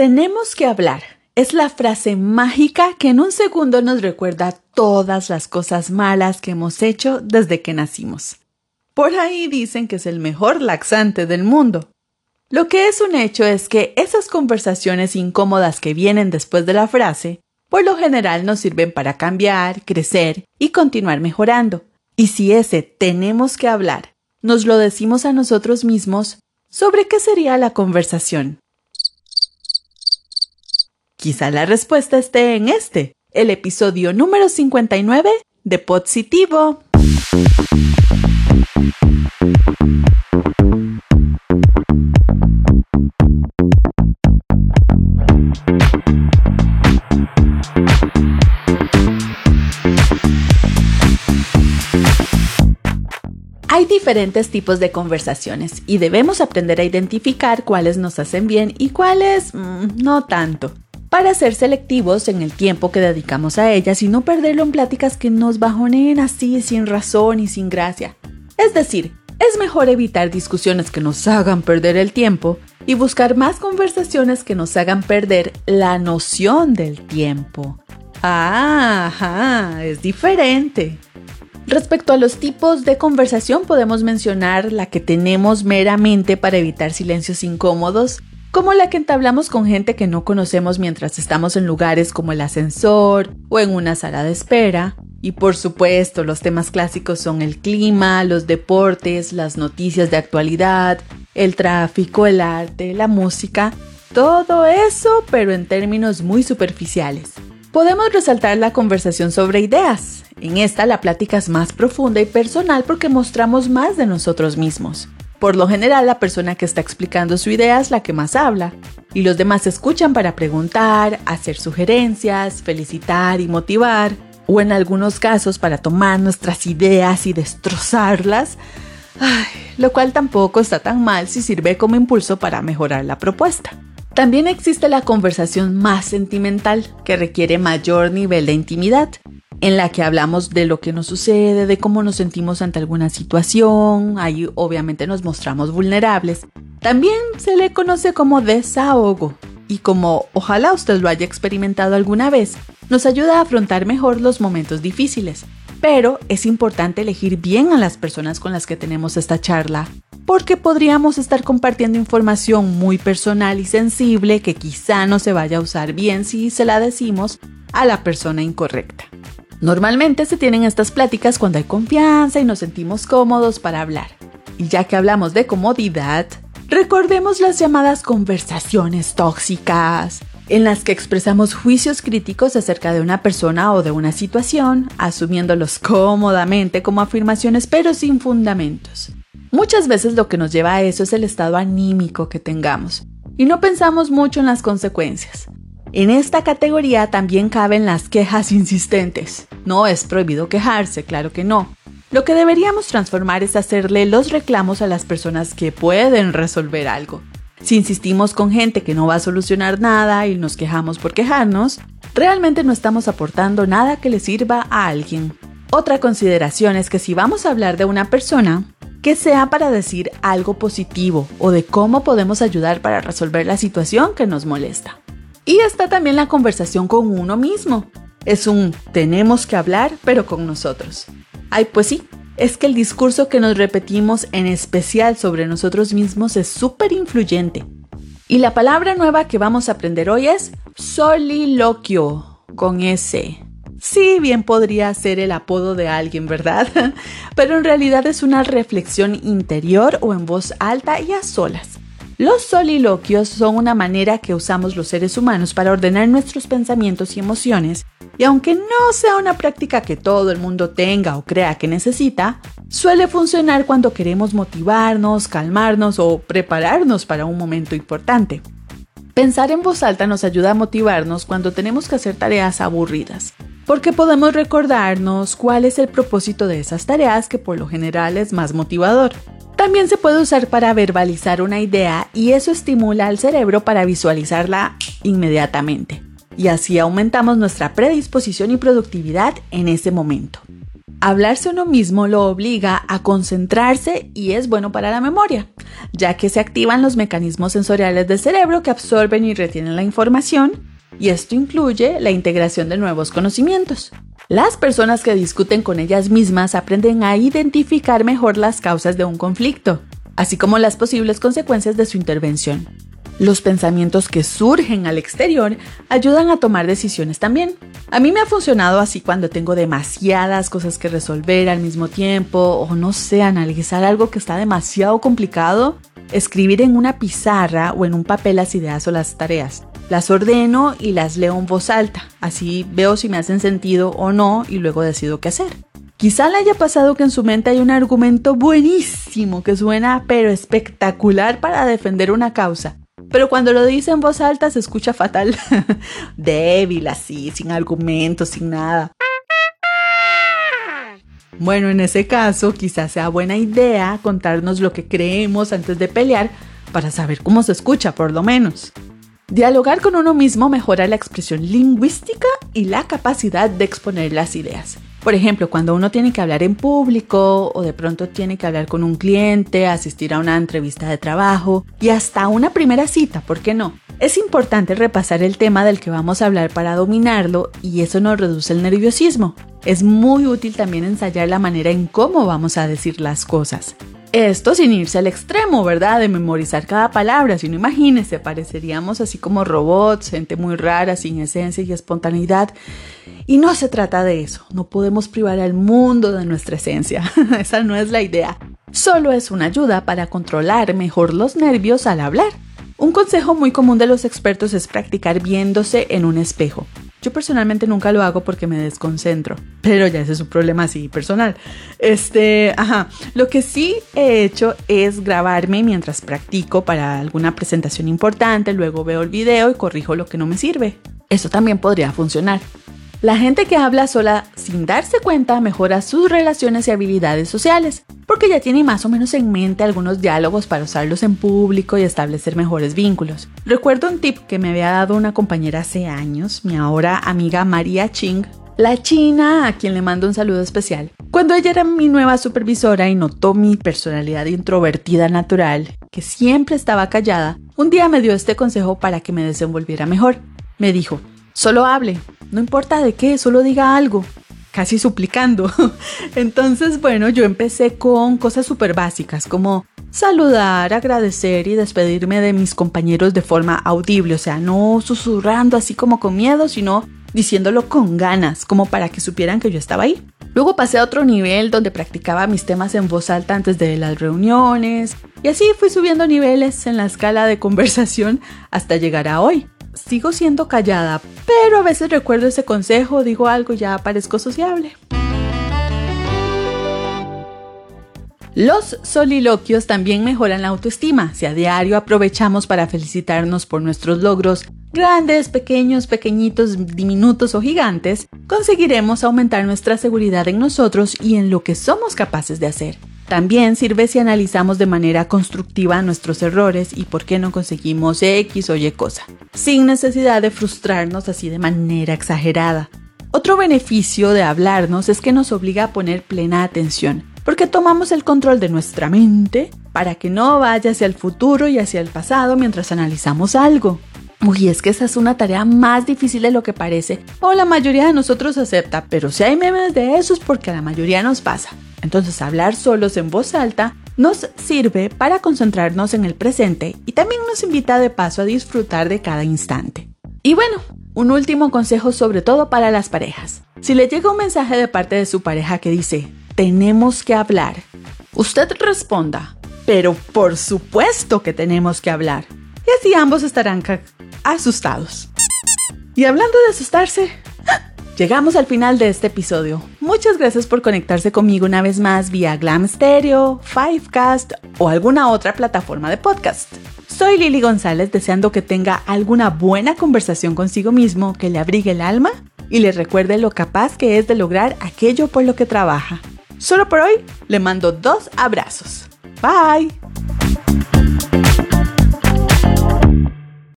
Tenemos que hablar. Es la frase mágica que en un segundo nos recuerda todas las cosas malas que hemos hecho desde que nacimos. Por ahí dicen que es el mejor laxante del mundo. Lo que es un hecho es que esas conversaciones incómodas que vienen después de la frase, por lo general nos sirven para cambiar, crecer y continuar mejorando. Y si ese tenemos que hablar nos lo decimos a nosotros mismos, ¿sobre qué sería la conversación? Quizá la respuesta esté en este, el episodio número 59 de Positivo. Hay diferentes tipos de conversaciones y debemos aprender a identificar cuáles nos hacen bien y cuáles mm, no tanto para ser selectivos en el tiempo que dedicamos a ellas y no perderlo en pláticas que nos bajoneen así sin razón y sin gracia. Es decir, es mejor evitar discusiones que nos hagan perder el tiempo y buscar más conversaciones que nos hagan perder la noción del tiempo. Ah, ajá, es diferente. Respecto a los tipos de conversación podemos mencionar la que tenemos meramente para evitar silencios incómodos como la que entablamos con gente que no conocemos mientras estamos en lugares como el ascensor o en una sala de espera. Y por supuesto, los temas clásicos son el clima, los deportes, las noticias de actualidad, el tráfico, el arte, la música, todo eso, pero en términos muy superficiales. Podemos resaltar la conversación sobre ideas. En esta la plática es más profunda y personal porque mostramos más de nosotros mismos. Por lo general, la persona que está explicando su idea es la que más habla, y los demás escuchan para preguntar, hacer sugerencias, felicitar y motivar, o en algunos casos para tomar nuestras ideas y destrozarlas, lo cual tampoco está tan mal si sirve como impulso para mejorar la propuesta. También existe la conversación más sentimental, que requiere mayor nivel de intimidad, en la que hablamos de lo que nos sucede, de cómo nos sentimos ante alguna situación, ahí obviamente nos mostramos vulnerables. También se le conoce como desahogo y como ojalá usted lo haya experimentado alguna vez, nos ayuda a afrontar mejor los momentos difíciles. Pero es importante elegir bien a las personas con las que tenemos esta charla, porque podríamos estar compartiendo información muy personal y sensible que quizá no se vaya a usar bien si se la decimos a la persona incorrecta. Normalmente se tienen estas pláticas cuando hay confianza y nos sentimos cómodos para hablar. Y ya que hablamos de comodidad, recordemos las llamadas conversaciones tóxicas, en las que expresamos juicios críticos acerca de una persona o de una situación, asumiéndolos cómodamente como afirmaciones pero sin fundamentos. Muchas veces lo que nos lleva a eso es el estado anímico que tengamos, y no pensamos mucho en las consecuencias. En esta categoría también caben las quejas insistentes. No es prohibido quejarse, claro que no. Lo que deberíamos transformar es hacerle los reclamos a las personas que pueden resolver algo. Si insistimos con gente que no va a solucionar nada y nos quejamos por quejarnos, realmente no estamos aportando nada que le sirva a alguien. Otra consideración es que si vamos a hablar de una persona, que sea para decir algo positivo o de cómo podemos ayudar para resolver la situación que nos molesta. Y está también la conversación con uno mismo. Es un tenemos que hablar, pero con nosotros. Ay, pues sí, es que el discurso que nos repetimos en especial sobre nosotros mismos es súper influyente. Y la palabra nueva que vamos a aprender hoy es soliloquio, con S. Sí, bien podría ser el apodo de alguien, ¿verdad? Pero en realidad es una reflexión interior o en voz alta y a solas. Los soliloquios son una manera que usamos los seres humanos para ordenar nuestros pensamientos y emociones, y aunque no sea una práctica que todo el mundo tenga o crea que necesita, suele funcionar cuando queremos motivarnos, calmarnos o prepararnos para un momento importante. Pensar en voz alta nos ayuda a motivarnos cuando tenemos que hacer tareas aburridas, porque podemos recordarnos cuál es el propósito de esas tareas que por lo general es más motivador. También se puede usar para verbalizar una idea y eso estimula al cerebro para visualizarla inmediatamente. Y así aumentamos nuestra predisposición y productividad en ese momento. Hablarse uno mismo lo obliga a concentrarse y es bueno para la memoria, ya que se activan los mecanismos sensoriales del cerebro que absorben y retienen la información, y esto incluye la integración de nuevos conocimientos. Las personas que discuten con ellas mismas aprenden a identificar mejor las causas de un conflicto, así como las posibles consecuencias de su intervención. Los pensamientos que surgen al exterior ayudan a tomar decisiones también. A mí me ha funcionado así cuando tengo demasiadas cosas que resolver al mismo tiempo o no sé, analizar algo que está demasiado complicado, escribir en una pizarra o en un papel las ideas o las tareas. Las ordeno y las leo en voz alta, así veo si me hacen sentido o no y luego decido qué hacer. Quizá le haya pasado que en su mente hay un argumento buenísimo que suena pero espectacular para defender una causa pero cuando lo dice en voz alta se escucha fatal. Débil así, sin argumentos, sin nada. Bueno, en ese caso quizás sea buena idea contarnos lo que creemos antes de pelear para saber cómo se escucha por lo menos. Dialogar con uno mismo mejora la expresión lingüística y la capacidad de exponer las ideas. Por ejemplo, cuando uno tiene que hablar en público o de pronto tiene que hablar con un cliente, asistir a una entrevista de trabajo y hasta una primera cita, ¿por qué no? Es importante repasar el tema del que vamos a hablar para dominarlo y eso nos reduce el nerviosismo. Es muy útil también ensayar la manera en cómo vamos a decir las cosas. Esto sin irse al extremo, ¿verdad? De memorizar cada palabra, si no imagínese, pareceríamos así como robots, gente muy rara, sin esencia y espontaneidad. Y no se trata de eso, no podemos privar al mundo de nuestra esencia, esa no es la idea. Solo es una ayuda para controlar mejor los nervios al hablar. Un consejo muy común de los expertos es practicar viéndose en un espejo. Yo personalmente nunca lo hago porque me desconcentro, pero ya ese es un problema así personal. Este, ajá, lo que sí he hecho es grabarme mientras practico para alguna presentación importante, luego veo el video y corrijo lo que no me sirve. Eso también podría funcionar. La gente que habla sola sin darse cuenta mejora sus relaciones y habilidades sociales, porque ya tiene más o menos en mente algunos diálogos para usarlos en público y establecer mejores vínculos. Recuerdo un tip que me había dado una compañera hace años, mi ahora amiga María Ching, la china a quien le mando un saludo especial. Cuando ella era mi nueva supervisora y notó mi personalidad introvertida natural, que siempre estaba callada, un día me dio este consejo para que me desenvolviera mejor. Me dijo, solo hable, no importa de qué, solo diga algo, casi suplicando. Entonces, bueno, yo empecé con cosas súper básicas como saludar, agradecer y despedirme de mis compañeros de forma audible, o sea, no susurrando así como con miedo, sino diciéndolo con ganas, como para que supieran que yo estaba ahí. Luego pasé a otro nivel donde practicaba mis temas en voz alta antes de las reuniones y así fui subiendo niveles en la escala de conversación hasta llegar a hoy sigo siendo callada, pero a veces recuerdo ese consejo, digo algo, ya parezco sociable. Los soliloquios también mejoran la autoestima. Si a diario aprovechamos para felicitarnos por nuestros logros, grandes, pequeños, pequeñitos, diminutos o gigantes, conseguiremos aumentar nuestra seguridad en nosotros y en lo que somos capaces de hacer. También sirve si analizamos de manera constructiva nuestros errores y por qué no conseguimos X o Y cosa, sin necesidad de frustrarnos así de manera exagerada. Otro beneficio de hablarnos es que nos obliga a poner plena atención, porque tomamos el control de nuestra mente para que no vaya hacia el futuro y hacia el pasado mientras analizamos algo. Uy, es que esa es una tarea más difícil de lo que parece, o la mayoría de nosotros acepta, pero si hay memes de eso es porque a la mayoría nos pasa. Entonces hablar solos en voz alta nos sirve para concentrarnos en el presente y también nos invita de paso a disfrutar de cada instante. Y bueno, un último consejo sobre todo para las parejas. Si le llega un mensaje de parte de su pareja que dice, tenemos que hablar, usted responda, pero por supuesto que tenemos que hablar. Y así ambos estarán asustados. Y hablando de asustarse, Llegamos al final de este episodio. Muchas gracias por conectarse conmigo una vez más vía Glam Stereo, Fivecast o alguna otra plataforma de podcast. Soy Lili González deseando que tenga alguna buena conversación consigo mismo que le abrigue el alma y le recuerde lo capaz que es de lograr aquello por lo que trabaja. Solo por hoy le mando dos abrazos. Bye.